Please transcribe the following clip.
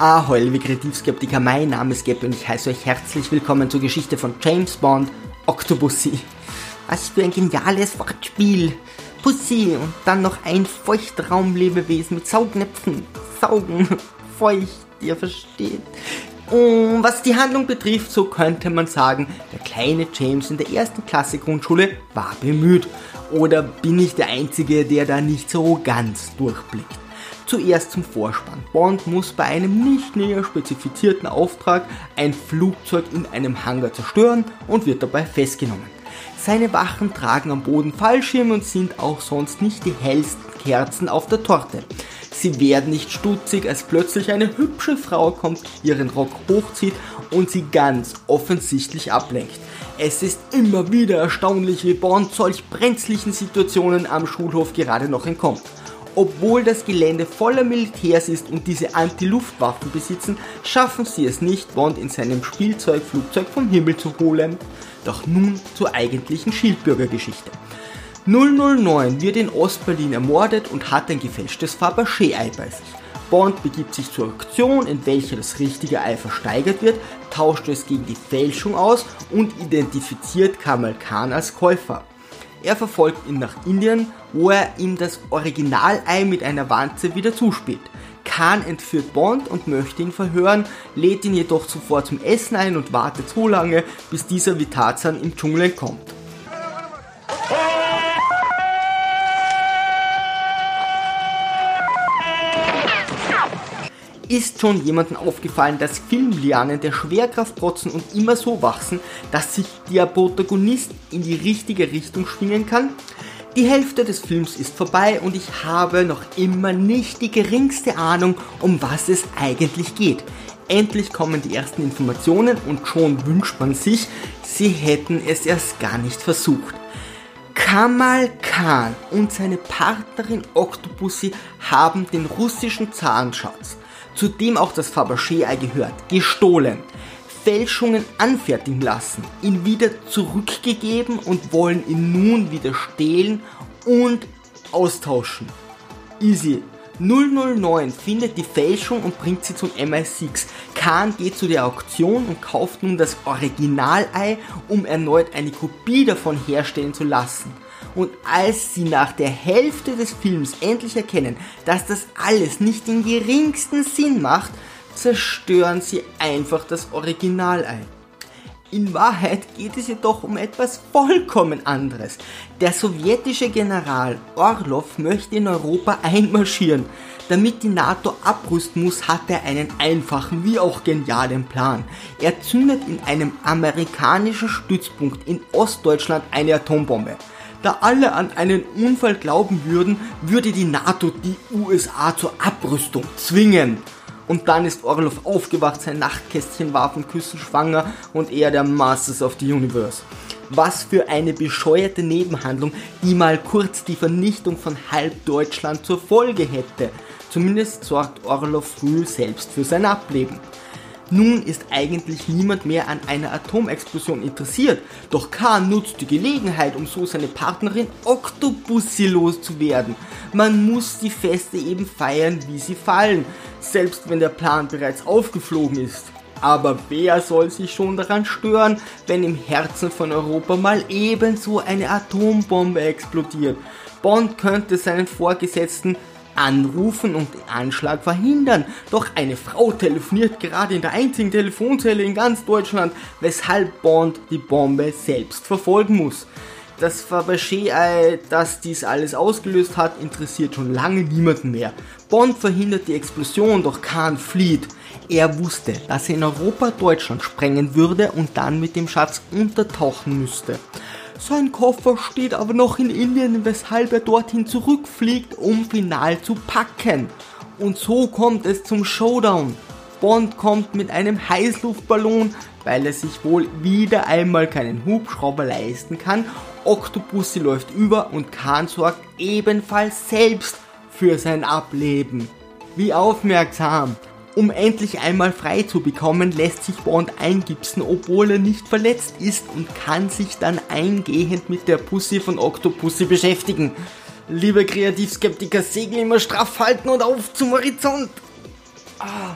Ahoi, liebe Kreativskeptiker, mein Name ist Gabby und ich heiße euch herzlich willkommen zur Geschichte von James Bond, Octopussy. Was für ein geniales Wortspiel. Pussy und dann noch ein Feuchtraumlebewesen mit Saugnäpfen. Saugen, feucht, ihr versteht. Und was die Handlung betrifft, so könnte man sagen, der kleine James in der ersten Klasse Grundschule war bemüht. Oder bin ich der Einzige, der da nicht so ganz durchblickt? Zuerst zum Vorspann. Bond muss bei einem nicht näher spezifizierten Auftrag ein Flugzeug in einem Hangar zerstören und wird dabei festgenommen. Seine Wachen tragen am Boden Fallschirme und sind auch sonst nicht die hellsten Kerzen auf der Torte. Sie werden nicht stutzig, als plötzlich eine hübsche Frau kommt, ihren Rock hochzieht und sie ganz offensichtlich ablenkt. Es ist immer wieder erstaunlich, wie Bond solch brenzlichen Situationen am Schulhof gerade noch entkommt. Obwohl das Gelände voller Militärs ist und diese Anti-Luftwaffen besitzen, schaffen sie es nicht, Bond in seinem Spielzeugflugzeug vom Himmel zu holen. Doch nun zur eigentlichen Schildbürgergeschichte. 009 wird in Ostberlin ermordet und hat ein gefälschtes Fabergé-Ei bei sich. Bond begibt sich zur Auktion, in welcher das richtige Ei versteigert wird, tauscht es gegen die Fälschung aus und identifiziert Kamal Khan als Käufer. Er verfolgt ihn nach Indien, wo er ihm das Originalei mit einer Wanze wieder zuspielt. Khan entführt Bond und möchte ihn verhören, lädt ihn jedoch zuvor zum Essen ein und wartet so lange, bis dieser wie Tarzan im Dschungel entkommt. Ist schon jemandem aufgefallen, dass Filmlianen der Schwerkraft protzen und immer so wachsen, dass sich der Protagonist in die richtige Richtung schwingen kann? Die Hälfte des Films ist vorbei und ich habe noch immer nicht die geringste Ahnung, um was es eigentlich geht. Endlich kommen die ersten Informationen und schon wünscht man sich, sie hätten es erst gar nicht versucht. Kamal Khan und seine Partnerin Octopussy haben den russischen Zahnschatz zu dem auch das Fabergé-Ei gehört, gestohlen, Fälschungen anfertigen lassen, ihn wieder zurückgegeben und wollen ihn nun wieder stehlen und austauschen. Easy. 009 findet die Fälschung und bringt sie zum MI6. Khan geht zu der Auktion und kauft nun das Originalei, um erneut eine Kopie davon herstellen zu lassen. Und als sie nach der Hälfte des Films endlich erkennen, dass das alles nicht den geringsten Sinn macht, zerstören sie einfach das Originalei. In Wahrheit geht es jedoch um etwas vollkommen anderes. Der sowjetische General Orlov möchte in Europa einmarschieren. Damit die NATO abrüsten muss, hat er einen einfachen wie auch genialen Plan. Er zündet in einem amerikanischen Stützpunkt in Ostdeutschland eine Atombombe. Da alle an einen Unfall glauben würden, würde die NATO die USA zur Abrüstung zwingen. Und dann ist Orlov aufgewacht, sein Nachtkästchen war von Küssen schwanger und er der Masters of the Universe. Was für eine bescheuerte Nebenhandlung, die mal kurz die Vernichtung von halb Deutschland zur Folge hätte. Zumindest sorgt Orlov früh selbst für sein Ableben. Nun ist eigentlich niemand mehr an einer Atomexplosion interessiert, doch Khan nutzt die Gelegenheit, um so seine Partnerin Octopussy loszuwerden. Man muss die Feste eben feiern, wie sie fallen, selbst wenn der Plan bereits aufgeflogen ist. Aber wer soll sich schon daran stören, wenn im Herzen von Europa mal ebenso eine Atombombe explodiert? Bond könnte seinen Vorgesetzten anrufen und den Anschlag verhindern. Doch eine Frau telefoniert gerade in der einzigen Telefonzelle in ganz Deutschland, weshalb Bond die Bombe selbst verfolgen muss. Das Fabergé-Ei, das dies alles ausgelöst hat, interessiert schon lange niemanden mehr. Bond verhindert die Explosion, doch Khan flieht. Er wusste, dass er in Europa Deutschland sprengen würde und dann mit dem Schatz untertauchen müsste. Sein Koffer steht aber noch in Indien, weshalb er dorthin zurückfliegt, um final zu packen. Und so kommt es zum Showdown. Bond kommt mit einem Heißluftballon, weil er sich wohl wieder einmal keinen Hubschrauber leisten kann. Octopussy läuft über und Khan sorgt ebenfalls selbst für sein Ableben. Wie aufmerksam! Um endlich einmal frei zu bekommen, lässt sich Bond eingipsen, obwohl er nicht verletzt ist und kann sich dann eingehend mit der Pussy von Octopussy beschäftigen. Liebe Kreativskeptiker, Segel immer straff halten und auf zum Horizont. Ah.